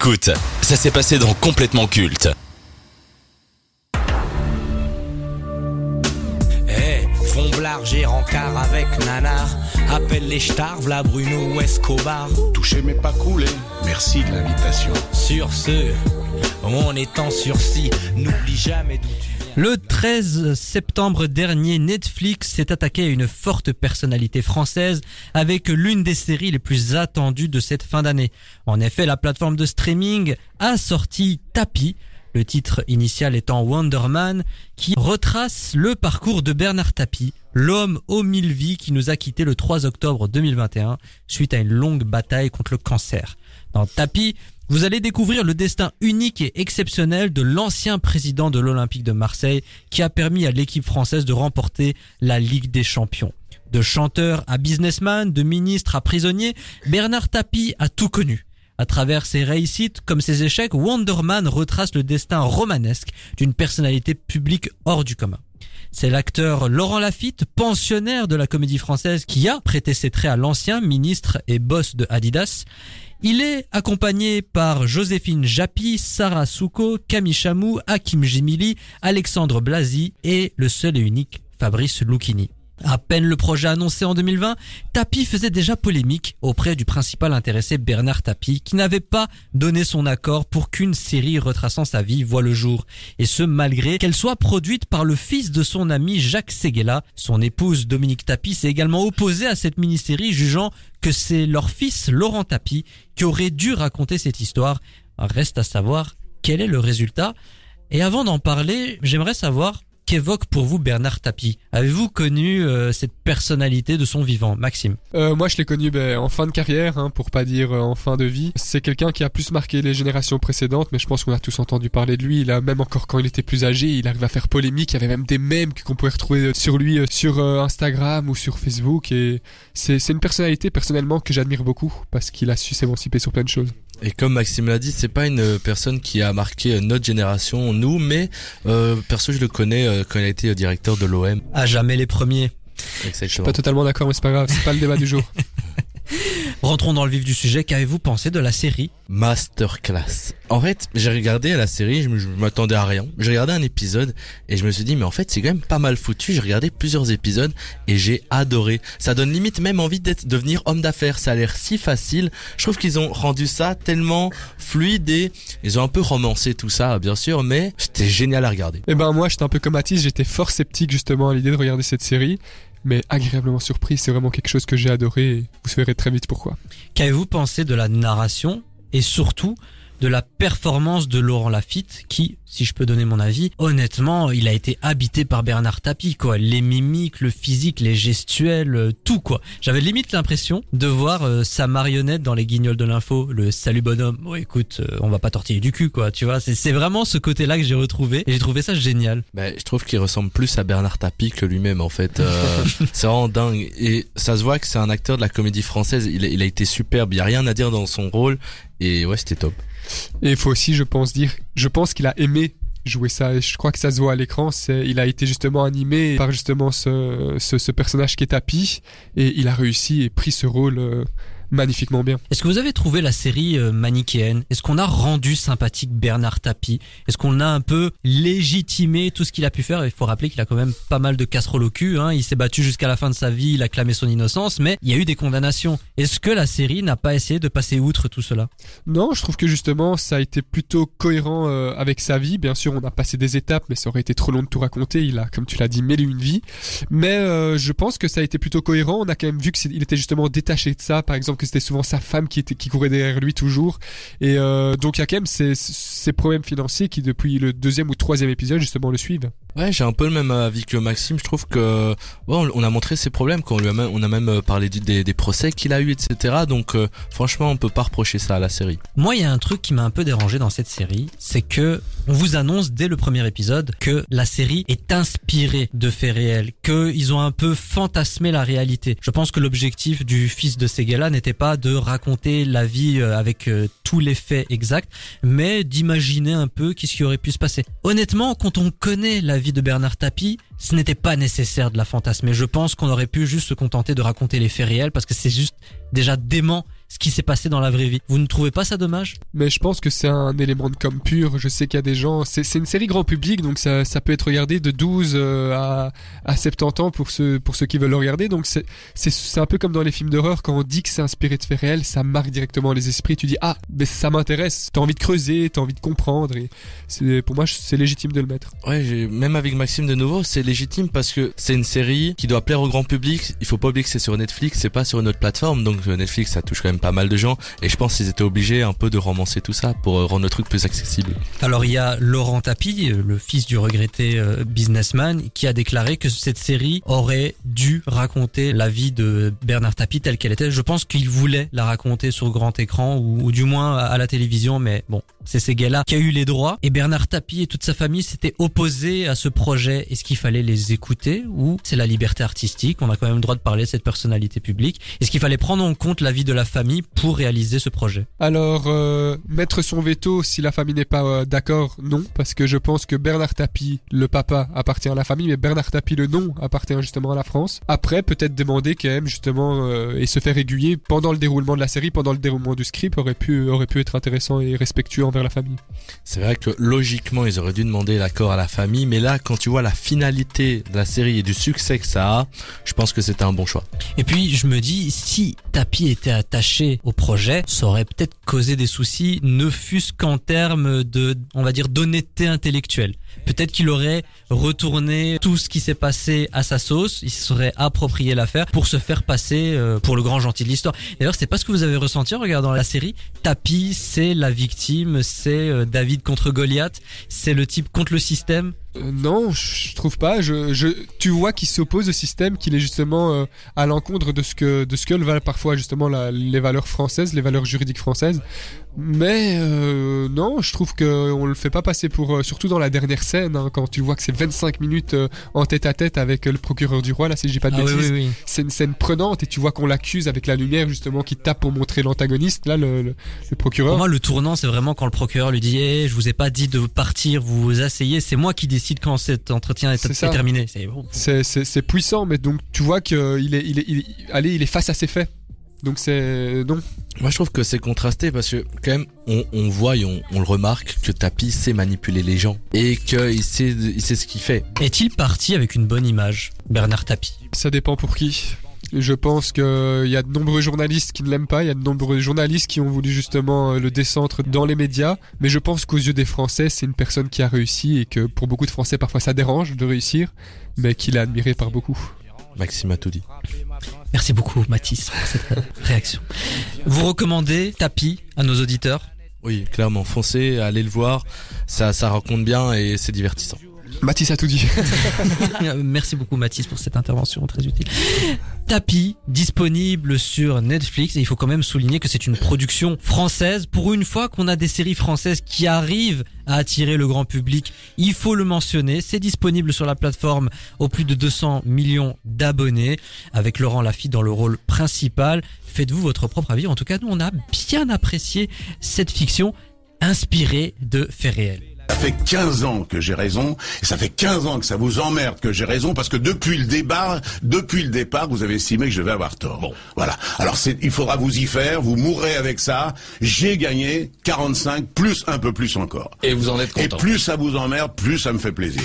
Écoute, ça s'est passé dans Complètement Culte. Eh, fond blarger rencard avec nanar. Appelle les stars, v'là Bruno ou Escobar. Toucher mais pas couler. Merci de l'invitation. Sur ce, on est en sursis, n'oublie jamais d'où tu viens. Le 13 septembre dernier, Netflix s'est attaqué à une forte personnalité française avec l'une des séries les plus attendues de cette fin d'année. En effet, la plateforme de streaming a sorti Tapi, le titre initial étant Wonder Man, qui retrace le parcours de Bernard Tapie, l'homme aux mille vies qui nous a quitté le 3 octobre 2021 suite à une longue bataille contre le cancer. Dans Tapie, vous allez découvrir le destin unique et exceptionnel de l'ancien président de l'Olympique de Marseille qui a permis à l'équipe française de remporter la Ligue des Champions. De chanteur à businessman, de ministre à prisonnier, Bernard Tapie a tout connu. À travers ses réussites comme ses échecs, Wonder Man retrace le destin romanesque d'une personnalité publique hors du commun. C'est l'acteur Laurent Lafitte, pensionnaire de la comédie française, qui a prêté ses traits à l'ancien ministre et boss de Adidas. Il est accompagné par Joséphine Japy, Sarah Souko, Camille Chamou, Hakim Jimili, Alexandre Blasi et le seul et unique Fabrice Lucchini. À peine le projet annoncé en 2020, Tapi faisait déjà polémique auprès du principal intéressé Bernard Tapie, qui n'avait pas donné son accord pour qu'une série retraçant sa vie voie le jour. Et ce malgré qu'elle soit produite par le fils de son ami Jacques Seguela. Son épouse Dominique Tapie s'est également opposée à cette mini-série, jugeant que c'est leur fils Laurent Tapie qui aurait dû raconter cette histoire. Reste à savoir quel est le résultat. Et avant d'en parler, j'aimerais savoir qu'évoque pour vous Bernard Tapie? Avez-vous connu euh, cette personnalité de son vivant, Maxime? Euh, moi, je l'ai connu ben, en fin de carrière, hein, pour pas dire euh, en fin de vie. C'est quelqu'un qui a plus marqué les générations précédentes, mais je pense qu'on a tous entendu parler de lui. Il a même encore quand il était plus âgé, il arrive à faire polémique. Il y avait même des mèmes qu'on pouvait retrouver sur lui sur Instagram ou sur Facebook. Et c'est une personnalité personnellement que j'admire beaucoup parce qu'il a su s'émanciper sur plein de choses. Et comme Maxime l'a dit, c'est pas une personne qui a marqué notre génération, nous, mais euh, perso je le connais euh, quand il a été directeur de l'OM. À jamais les premiers. Exactement. Pas totalement d'accord, mais c'est pas grave. C'est pas le débat du jour. Rentrons dans le vif du sujet. Qu'avez-vous pensé de la série Masterclass? En fait, j'ai regardé la série, je m'attendais à rien. J'ai regardé un épisode et je me suis dit, mais en fait, c'est quand même pas mal foutu. J'ai regardé plusieurs épisodes et j'ai adoré. Ça donne limite même envie d'être, devenir homme d'affaires. Ça a l'air si facile. Je trouve qu'ils ont rendu ça tellement fluide et ils ont un peu romancé tout ça, bien sûr, mais c'était génial à regarder. Eh ben moi, j'étais un peu comme Mathis, j'étais fort sceptique justement à l'idée de regarder cette série, mais agréablement surpris. C'est vraiment quelque chose que j'ai adoré. Et vous verrez très vite pourquoi. Qu'avez-vous pensé de la narration et surtout de la performance de Laurent Lafitte qui, si je peux donner mon avis, honnêtement, il a été habité par Bernard Tapie, quoi. Les mimiques, le physique, les gestuels, euh, tout, quoi. J'avais limite l'impression de voir euh, sa marionnette dans les guignols de l'info, le salut bonhomme. Bon, écoute, euh, on va pas tortiller du cul, quoi, tu vois. C'est c'est vraiment ce côté-là que j'ai retrouvé et j'ai trouvé ça génial. Ben, je trouve qu'il ressemble plus à Bernard Tapie que lui-même en fait. Euh, c'est vraiment dingue et ça se voit que c'est un acteur de la comédie française. Il, a- il a été superbe. Il y a rien à dire dans son rôle et ouais c'était top. Et il faut aussi, je pense, dire, je pense qu'il a aimé jouer ça. Et je crois que ça se voit à l'écran. C'est, il a été justement animé par justement ce, ce, personnage qui est Tapi, et il a réussi et pris ce rôle euh, magnifiquement bien. Est-ce que vous avez trouvé la série euh, manichéenne? Est-ce qu'on a rendu sympathique Bernard Tapie? Est-ce qu'on a un peu légitimé tout ce qu'il a pu faire? Il faut rappeler qu'il a quand même pas mal de casseroles au cul. Hein. Il s'est battu jusqu'à la fin de sa vie, il a clamé son innocence, mais il y a eu des condamnations. Est-ce que la série n'a pas essayé de passer outre tout cela? Non, je trouve que justement, ça a été plutôt cohérent euh, avec sa vie. Bien sûr, on a passé des étapes, mais ça aurait été trop long de tout raconter. Il a, comme tu l'as dit, mêlé une vie. Mais euh, je pense que ça a été plutôt cohérent. On a quand même vu qu'il était justement détaché de ça. Par exemple, que c'était souvent sa femme qui était qui courait derrière lui toujours. Et euh, donc il y a quand même ces, ces problèmes financiers qui, depuis le deuxième ou troisième épisode, justement, le suivent. Ouais, j'ai un peu le même avis que Maxime. Je trouve que ouais, on, a montré ses problèmes. Quand on lui a même, euh, parlé des, procès qu'il a eu, etc. Donc euh, franchement, on peut pas reprocher ça à la série. Moi, il y a un truc qui m'a un peu dérangé dans cette série, c'est que on vous annonce dès le premier épisode que la série est inspirée de faits réels, qu'ils ont un peu fantasmé la réalité. Je pense que l'objectif du fils de Seguela n'était pas de raconter la vie euh, avec tous les faits exacts, mais d'imaginer un peu qu'est-ce qui aurait pu se passer. Honnêtement, quand on connaît la vie de Bernard Tapie, ce n'était pas nécessaire de la fantasmer. Je pense qu'on aurait pu juste se contenter de raconter les faits réels parce que c'est juste déjà dément ce qui s'est passé dans la vraie vie. Vous ne trouvez pas ça dommage? Mais je pense que c'est un élément de com pur. Je sais qu'il y a des gens. C'est c'est une série grand public, donc ça, ça peut être regardé de 12 euh, à, à 70 ans pour ceux, pour ceux qui veulent le regarder. Donc c'est c'est- c'est un peu comme dans les films d'horreur, quand on dit que c'est inspiré de faits réels, ça marque directement les esprits. Tu dis, ah, mais ça m'intéresse. T'as envie de creuser, t'as envie de comprendre. Et c'est pour moi, c'est légitime de le mettre. Ouais, j'ai- même avec Maxime de nouveau, c'est légitime parce que c'est une série qui doit plaire au grand public. Il faut pas oublier que c'est sur Netflix, c'est pas sur une autre plateforme. Donc euh, Netflix, ça touche quand même pas mal de gens. Et je pense qu'ils étaient obligés un peu de romancer tout ça pour euh, rendre le truc plus accessible. Alors il y a Laurent Tapie, euh, le fils du regretté euh, businessman, qui a déclaré que cette série aurait dû raconter la vie de Bernard Tapie telle qu'elle était. Je pense qu'il voulait la raconter sur grand écran ou, du moins à la télévision, mais bon, c'est ces gars-là qui a eu les droits. Et Bernard Tapie et toute sa famille s'étaient opposés à ce projet. Est-ce qu'il fallait les écouter ou c'est la liberté artistique? On a quand même le droit de parler de cette personnalité publique. Est-ce qu'il fallait prendre en compte la vie de la famille pour réaliser ce projet Alors, euh, mettre son veto si la famille n'est pas euh, d'accord, non, parce que je pense que Bernard Tapie, le papa, appartient à la famille, mais Bernard Tapie, le nom, appartient justement à la France. Après, peut-être demander quand même justement euh, et se faire aiguiller pendant le déroulement de la série, pendant le déroulement du script, aurait pu aurait pu être intéressant et respectueux envers la famille. C'est vrai que logiquement, ils auraient dû demander l'accord à la famille. Mais là, quand tu vois la finalité de la série et du succès que ça a, je pense que c'était un bon choix. Et puis je me dis, si Tapi était attaché au projet, ça aurait peut-être causé des soucis, ne fût-ce qu'en termes de, on va dire, d'honnêteté intellectuelle. Peut-être qu'il aurait retourné tout ce qui s'est passé à sa sauce, il se serait approprié l'affaire pour se faire passer euh, pour le grand gentil de l'histoire. D'ailleurs, c'est pas ce que vous avez ressenti en regardant la série. Tapi, c'est la victime, c'est euh, David contre Goliath, c'est le type contre le système. Euh, non, je trouve pas. Tu vois qu'il s'oppose au système, qu'il est justement à l'encontre de ce que de ce que valent parfois justement les valeurs françaises, les valeurs juridiques françaises. Mais euh, non, je trouve que on le fait pas passer pour, euh, surtout dans la dernière scène, hein, quand tu vois que c'est 25 minutes euh, en tête à tête avec le procureur du roi. Là, si je dis pas de Ah bêtises, oui, oui. c'est une scène prenante et tu vois qu'on l'accuse avec la lumière justement qui tape pour montrer l'antagoniste. Là, le, le, le procureur. Pour moi, le tournant, c'est vraiment quand le procureur lui dit Eh, Je vous ai pas dit de partir, vous vous asseyez, c'est moi qui décide quand cet entretien est, terminé. C'est puissant, mais donc tu vois qu'il est, il est, il est, allez, il est face à ses faits. Donc c'est non. Moi, je trouve que c'est contrasté parce que quand même, on, on voit et on, on le remarque que Tapi sait manipuler les gens et qu'il sait, il sait ce qu'il fait. Est-il parti avec une bonne image, Bernard Tapie Ça dépend pour qui. Je pense qu'il y a de nombreux journalistes qui ne l'aiment pas, il y a de nombreux journalistes qui ont voulu justement euh, le descendre dans les médias, mais je pense qu'aux yeux des Français, c'est une personne qui a réussi et que pour beaucoup de Français, parfois ça dérange de réussir, mais qu'il est admiré par beaucoup. Maxime a tout dit. Merci beaucoup, Mathis, pour cette réaction. Vous recommandez Tapie à nos auditeurs? Oui, clairement, foncez, allez le voir. Ça, ça raconte bien et c'est divertissant. Mathis a tout dit. Merci beaucoup, Mathis, pour cette intervention très utile. Tapi, disponible sur Netflix, et il faut quand même souligner que c'est une production française. Pour une fois qu'on a des séries françaises qui arrivent à attirer le grand public, il faut le mentionner. C'est disponible sur la plateforme aux plus de 200 millions d'abonnés, avec Laurent Lafitte dans le rôle principal. Faites-vous votre propre avis. En tout cas, nous, on a bien apprécié cette fiction inspirée de faits réels. Ça fait 15 ans que j'ai raison, et ça fait 15 ans que ça vous emmerde que j'ai raison, parce que depuis le débat, depuis le départ, vous avez estimé que je vais avoir tort. Bon, voilà. Alors c'est, il faudra vous y faire, vous mourrez avec ça. J'ai gagné 45, plus un peu plus encore. Et vous en êtes Et content plus ça vous emmerde, plus ça me fait plaisir.